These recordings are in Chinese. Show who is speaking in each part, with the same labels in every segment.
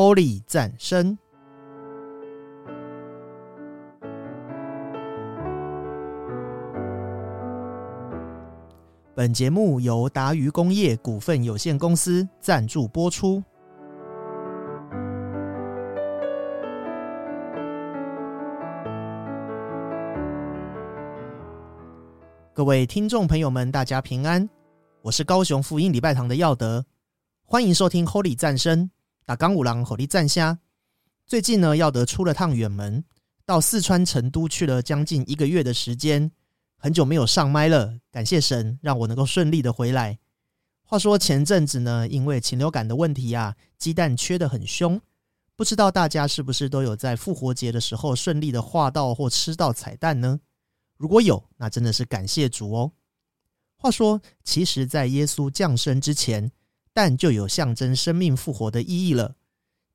Speaker 1: Holy 赞声。本节目由达渝工业股份有限公司赞助播出。各位听众朋友们，大家平安，我是高雄福音礼拜堂的耀德，欢迎收听 Holy 赞声。打钢五郎火力战虾。最近呢，耀德出了趟远门，到四川成都去了将近一个月的时间，很久没有上麦了。感谢神，让我能够顺利的回来。话说前阵子呢，因为禽流感的问题啊，鸡蛋缺的很凶。不知道大家是不是都有在复活节的时候顺利的画到或吃到彩蛋呢？如果有，那真的是感谢主哦。话说，其实，在耶稣降生之前。蛋就有象征生命复活的意义了。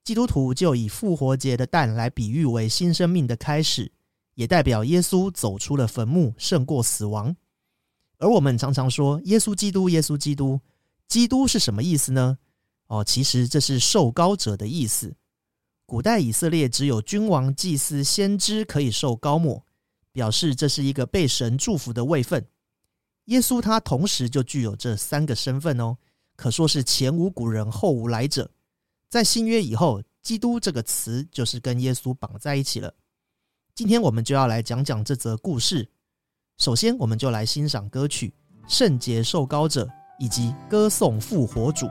Speaker 1: 基督徒就以复活节的蛋来比喻为新生命的开始，也代表耶稣走出了坟墓，胜过死亡。而我们常常说耶稣基督，耶稣基督，基督是什么意思呢？哦，其实这是受高者的意思。古代以色列只有君王、祭司、先知可以受高抹，表示这是一个被神祝福的位份。耶稣他同时就具有这三个身份哦。可说是前无古人后无来者，在新约以后，基督这个词就是跟耶稣绑在一起了。今天我们就要来讲讲这则故事。首先，我们就来欣赏歌曲《圣洁受膏者》以及歌颂复活主。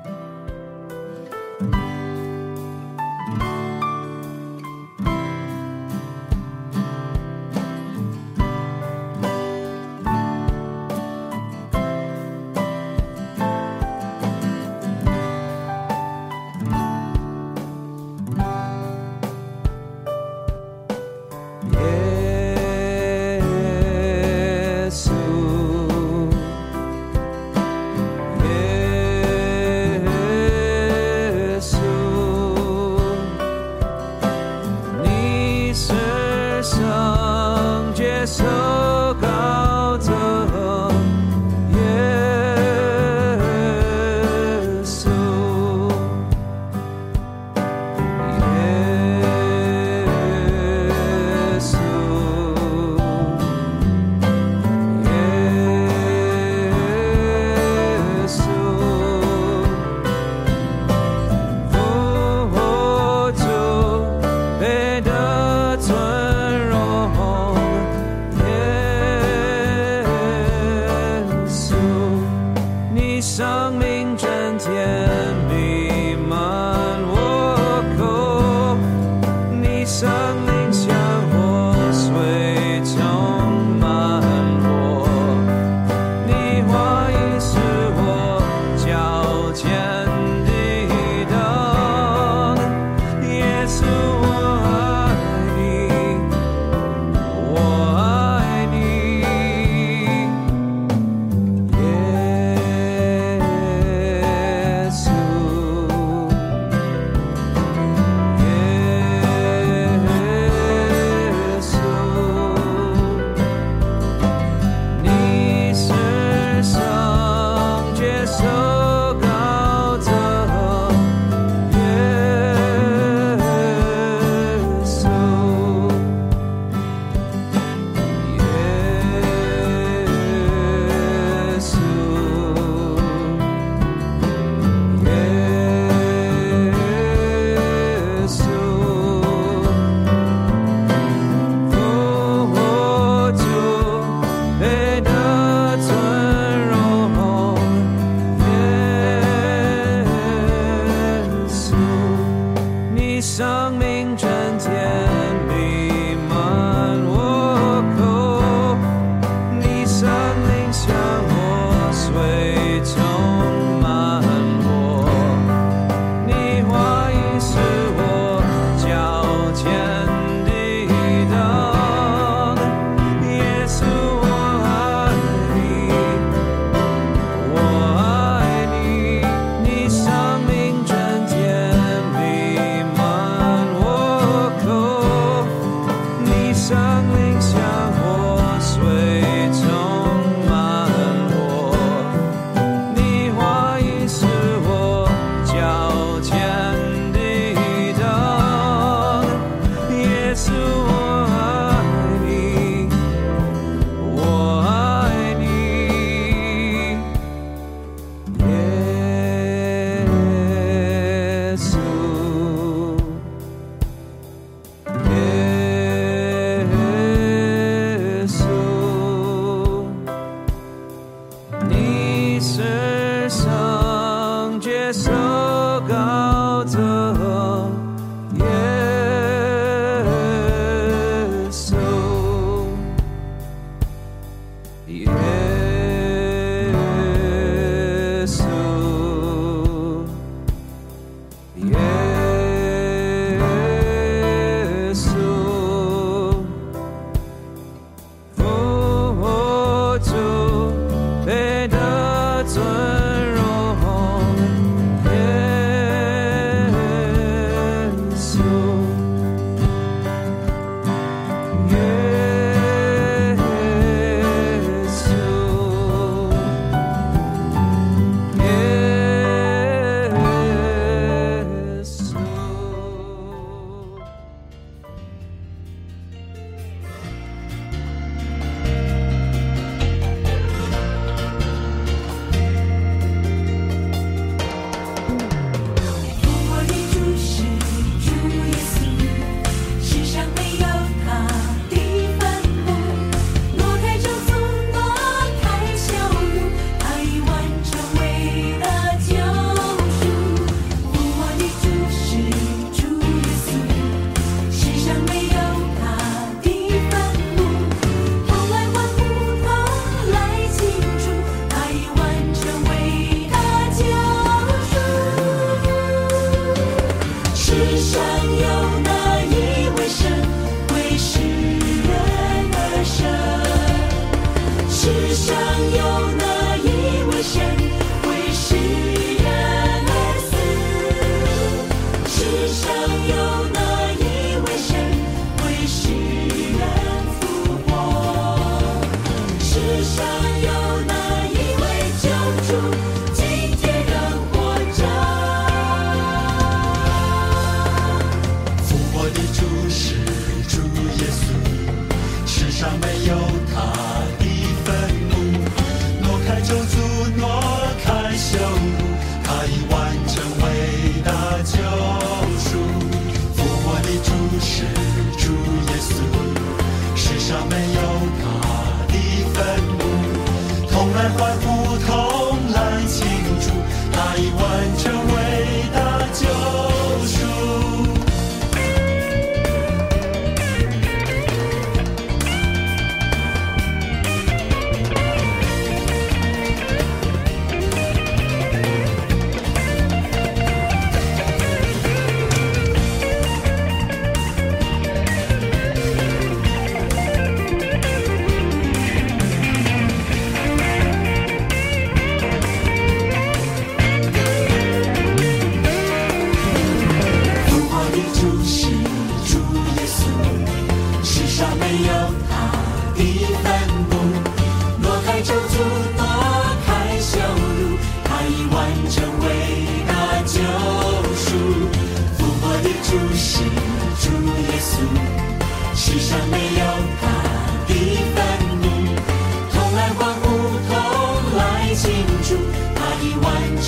Speaker 2: 生命纯洁。有他的愤怒挪开就足主是主耶稣，世上没有他的愤怒，同来欢呼，同来庆祝，他已完成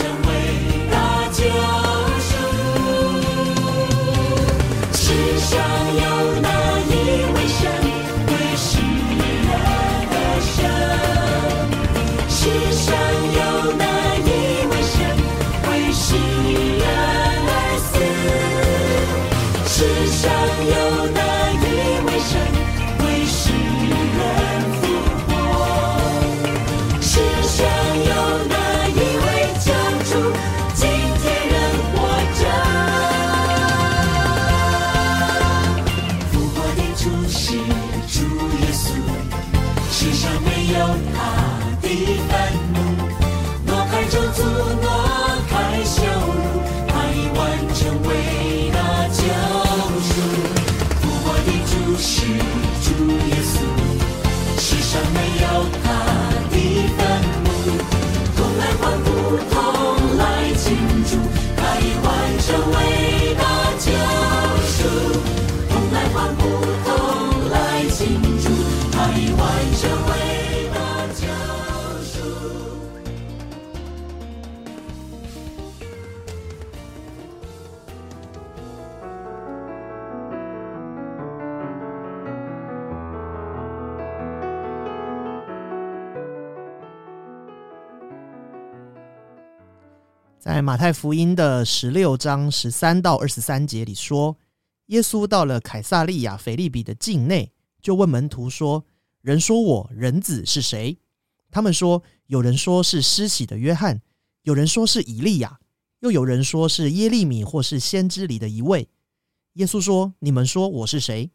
Speaker 2: 主
Speaker 3: 耶马太福音的十六章十三到二十三节里说，耶稣到了凯撒利亚腓利比的境内，就问门徒说：“人说我人子是谁？”他们说：“有人说是施洗的约翰，有人说是以利亚，又有人说是耶利米或是先知里的一位。”耶稣说：“你们说我是谁？”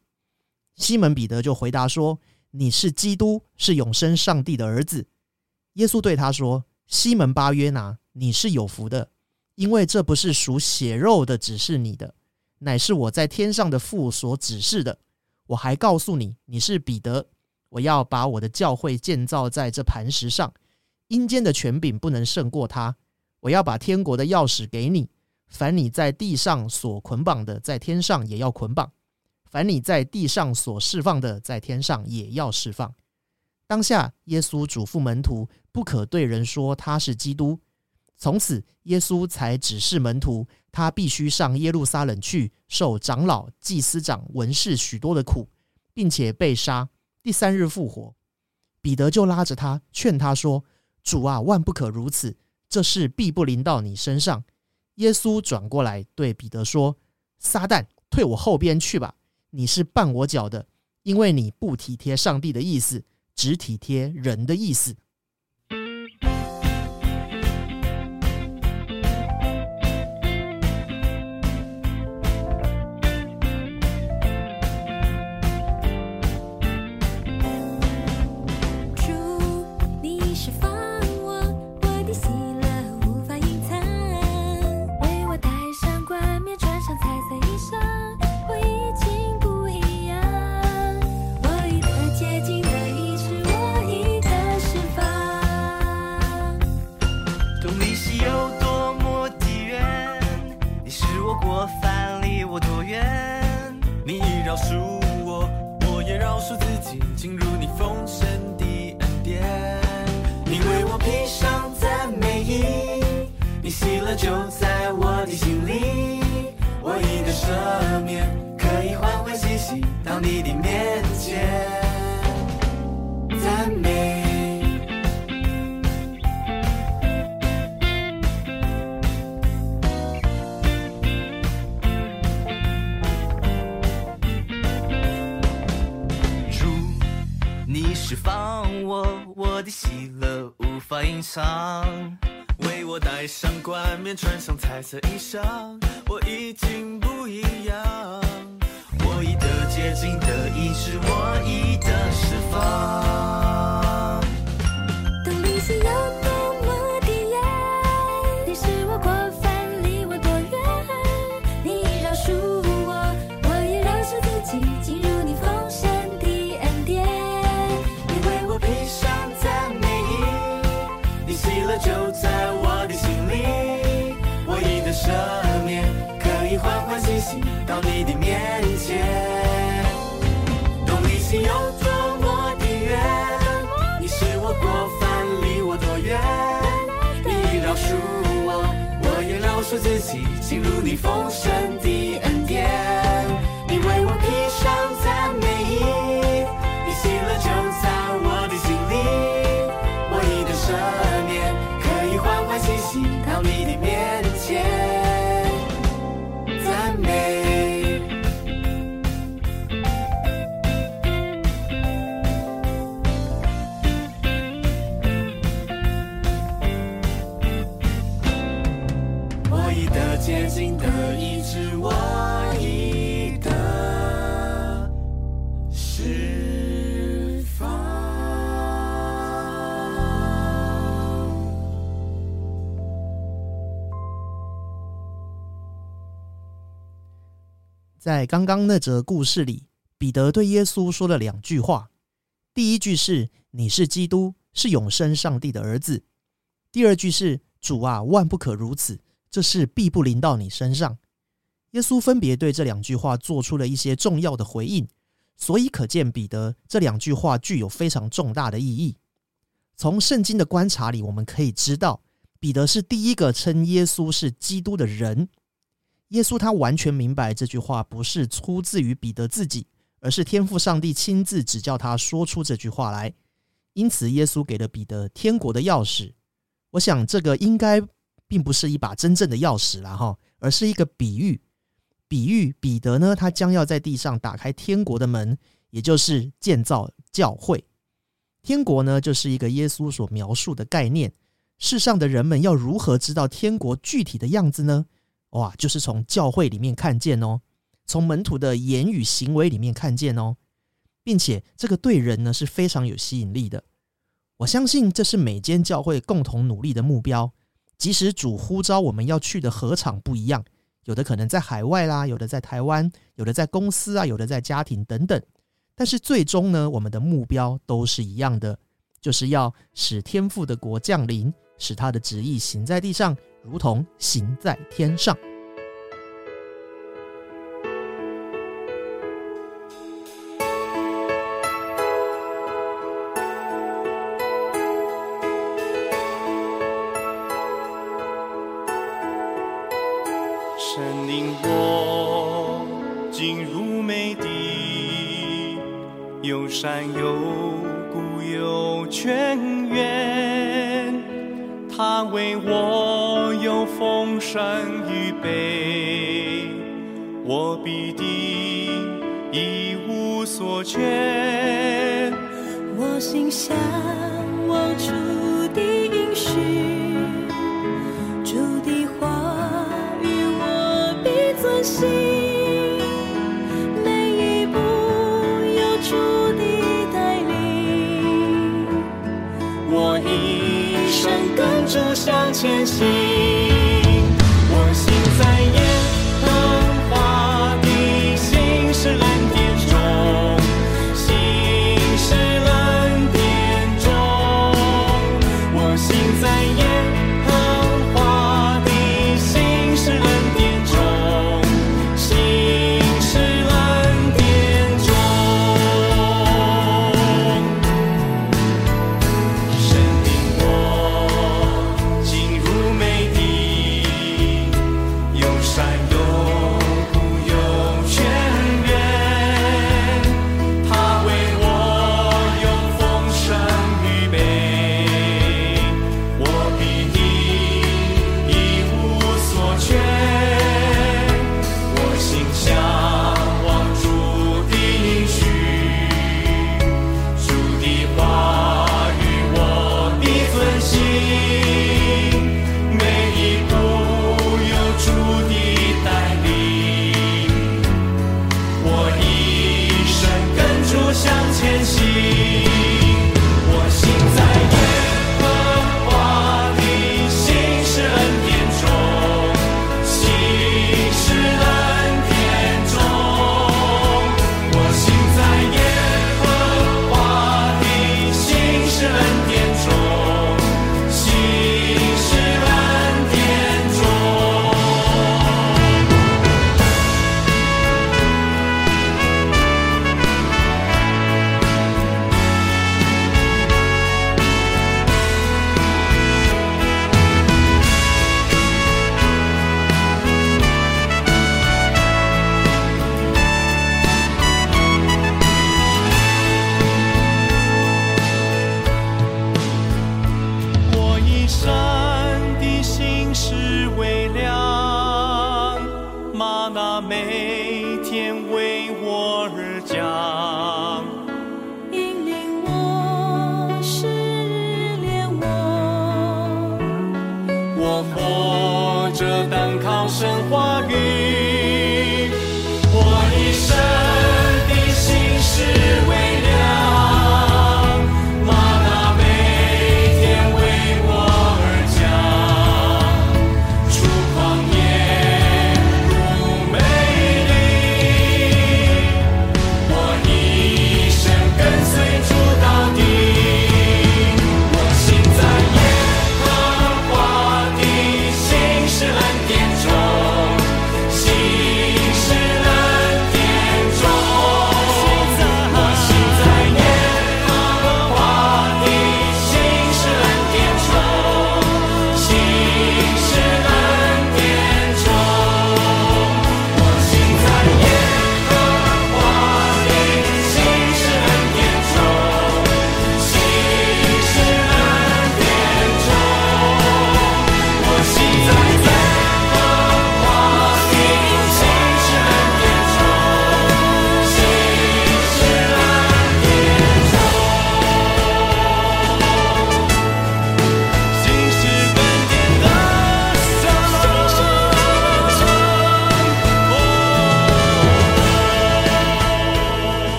Speaker 3: 西门彼得就回答说：“你是基督，是永生上帝的儿子。”耶稣对他说：“西门巴约拿，你是有福的，因为这不是属血肉的指示你的，乃是我在天上的父所指示的。我还告诉你，你是彼得，我要把我的教会建造在这磐石上，阴间的权柄不能胜过它。我要把天国的钥匙给你，凡你在地上所捆绑的，在天上也要捆绑；凡你在地上所释放的，在天上也要释放。当下，耶稣嘱咐门徒不可对人说他是基督。从此，耶稣才指示门徒，他必须上耶路撒冷去，受长老、祭司长、文士许多的苦，并且被杀，第三日复活。彼得就拉着他，劝他说：“主啊，万不可如此，这事必不临到你身上。”耶稣转过来对彼得说：“撒旦，退我后边去吧！你是绊我脚的，因为你不体贴上帝的意思，只体贴人的意思。”
Speaker 4: 为我戴上冠冕，穿上彩色衣裳，我已经不一样。我已得洁净的医治，我已
Speaker 5: 的释放。
Speaker 2: 到你的面前。懂你心有多么的远，你是我过犯，离我多远？你饶恕我，我也饶恕自己，进入你丰盛的在
Speaker 3: 刚刚那则故事里，彼得对耶稣说了两句话。第一句是“你是基督，是永生上帝的儿子”。第二句是“主啊，万不可如此，这事必不临到你身上。”耶稣分别对这两句话做出了一些重要的回应，所以可见彼得这两句话具有非常重大的意义。从圣经的观察里，我们可以知道，彼得是第一个称耶稣是基督的人。耶稣他完全明白这句话不是出自于彼得自己，而是天父上帝亲自指教他说出这句话来。因此，耶稣给了彼得天国的钥匙。我想，这个应该并不是一把真正的钥匙了，哈，而是一个比喻。比喻彼得呢，他将要在地上打开天国的门，也就是建造教会。天国呢，就是一个耶稣所描述的概念。世上的人们要如何知道天国具体的样子呢？哇，就是从教会里面看见哦，从门徒的言语行为里面看见哦，并且这个对人呢是非常有吸引力的。我相信这是每间教会共同努力的目标。即使主呼召我们要去的何场不一样，有的可能在海外啦，有的在台湾，有的在公司啊，有的在家庭等等。但是最终呢，我们的目标都是一样的，就是要使天父的国降临，使他的旨意行在地上，如同行在天上。
Speaker 6: 神领我进入美地，有山有谷有泉源，他为我丰盛预备，我必定一无所缺。
Speaker 4: 我心向往主的应许，主的话语我必遵行，每一步有主的带领，
Speaker 6: 我一生跟主向前行。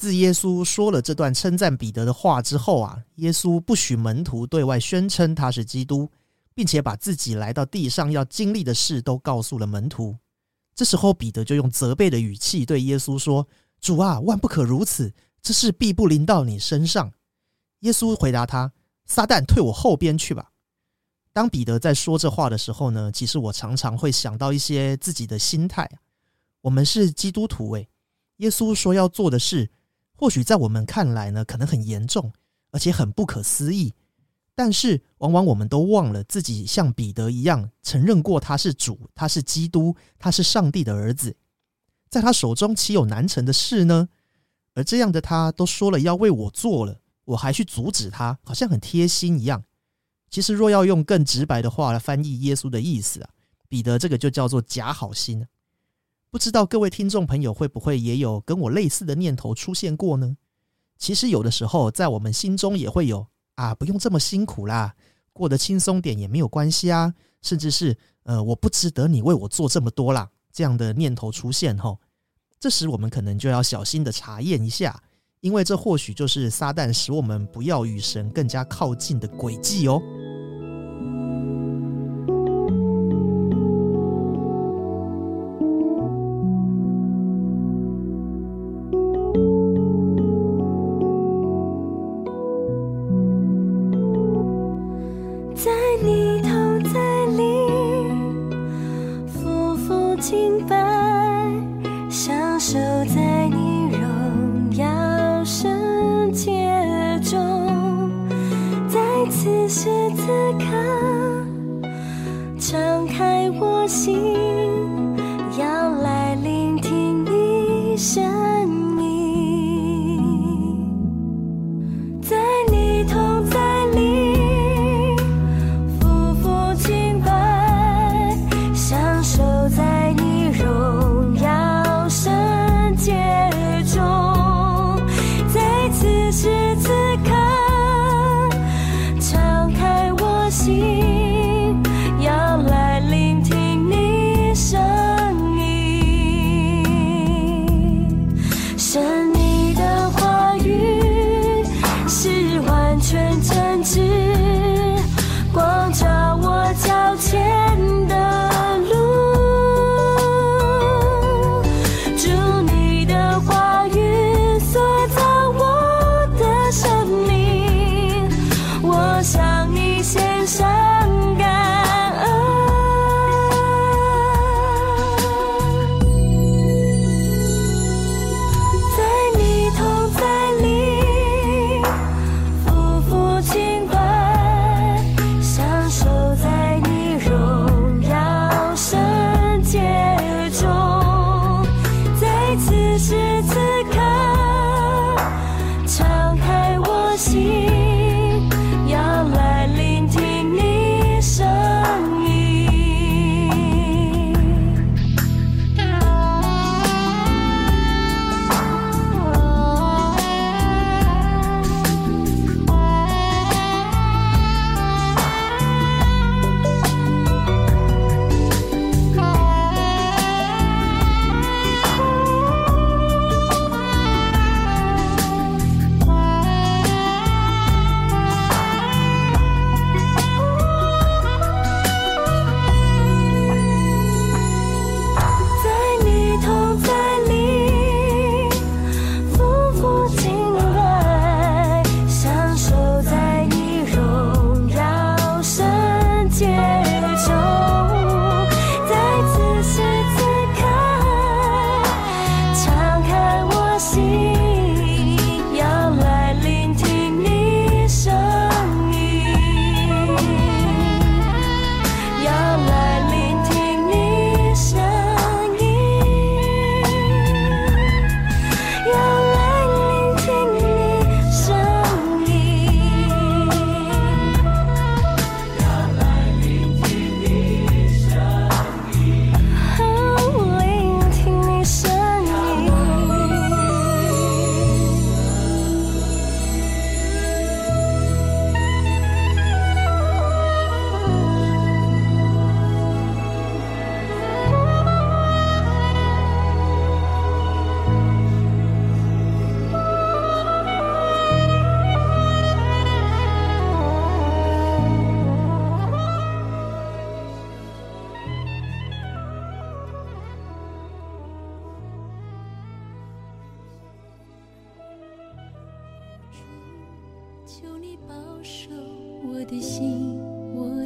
Speaker 3: 自耶稣说了这段称赞彼得的话之后啊，耶稣不许门徒对外宣称他是基督，并且把自己来到地上要经历的事都告诉了门徒。这时候，彼得就用责备的语气对耶稣说：“主啊，万不可如此，这事必不临到你身上。”耶稣回答他：“撒旦，退我后边去吧。”当彼得在说这话的时候呢，其实我常常会想到一些自己的心态啊。我们是基督徒诶，耶稣说要做的事，或许在我们看来呢，可能很严重，而且很不可思议。但是，往往我们都忘了自己像彼得一样承认过他是主，他是基督，他是上帝的儿子。在他手中岂有难成的事呢？而这样的他都说了要为我做了，我还去阻止他，好像很贴心一样。其实，若要用更直白的话来翻译耶稣的意思啊，彼得这个就叫做假好心。不知道各位听众朋友会不会也有跟我类似的念头出现过呢？其实有的时候在我们心中也会有啊，不用这么辛苦啦，过得轻松点也没有关系啊，甚至是呃，我不值得你为我做这么多啦，这样的念头出现后，这时我们可能就要小心的查验一下，因为这或许就是撒旦使我们不要与神更加靠近的轨迹哦。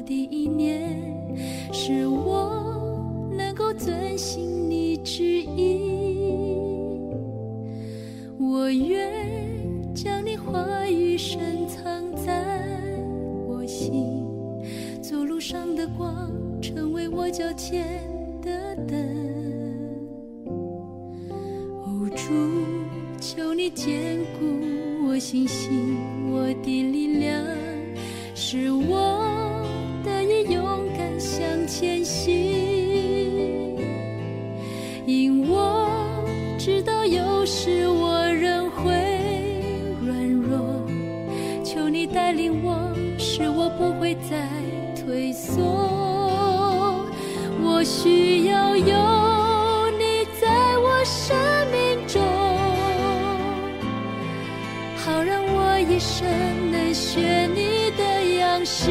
Speaker 4: 第一年，是，我能够遵循你旨意。我愿将你话语深藏在我心，走路上的光，成为我脚前的灯。哦，主，求你坚固我信心，我的力量，是我需要有你在我生命中，好让我一生能学你的样式，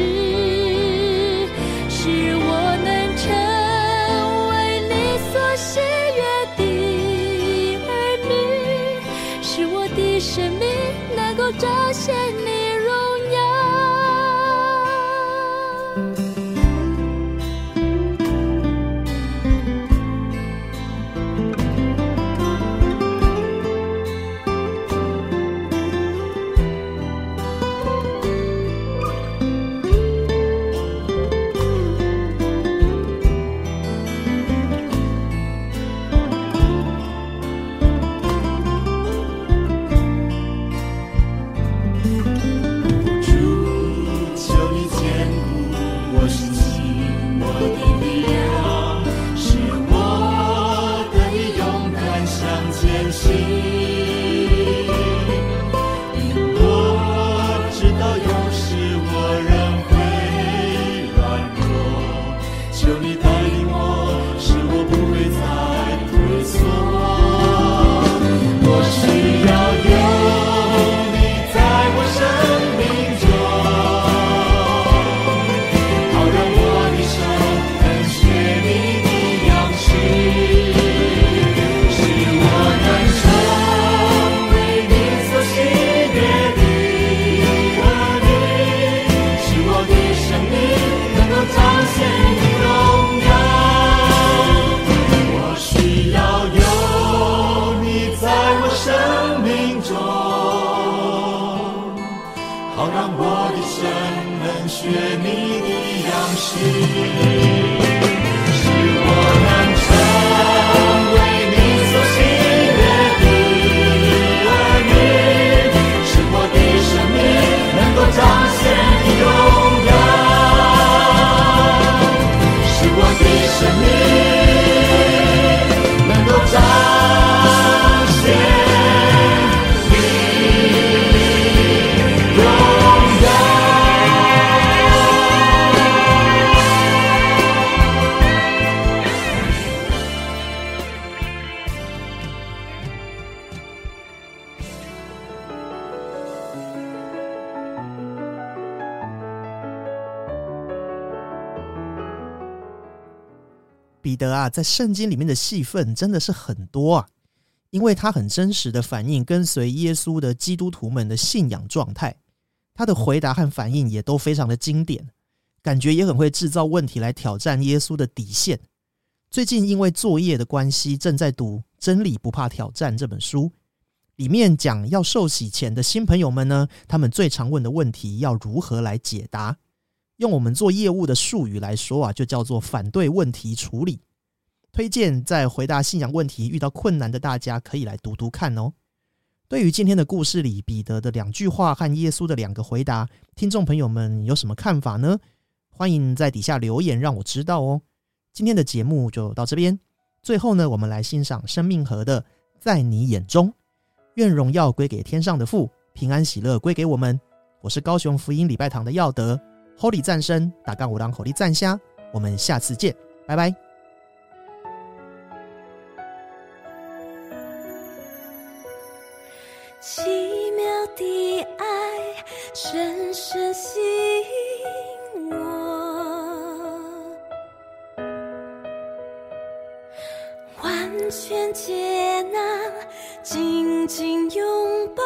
Speaker 3: 彼得啊，在圣经里面的戏份真的是很多啊，因为他很真实的反映跟随耶稣的基督徒们的信仰状态，他的回答和反应也都非常的经典，感觉也很会制造问题来挑战耶稣的底线。最近因为作业的关系，正在读《真理不怕挑战》这本书，里面讲要受洗前的新朋友们呢，他们最常问的问题要如何来解答。用我们做业务的术语来说啊，就叫做反对问题处理。推荐在回答信仰问题遇到困难的大家可以来读读看哦。对于今天的故事里彼得的两句话和耶稣的两个回答，听众朋友们有什么看法呢？欢迎在底下留言让我知道哦。今天的节目就到这边，最后呢，我们来欣赏生命河的《在你眼中》，愿荣耀归给天上的父，平安喜乐归给我们。我是高雄福音礼拜堂的耀德。Holy 战声，打干五郎火力战虾，我们下次见，拜拜。
Speaker 4: 奇妙的爱深深吸引我，完全接纳，紧紧拥抱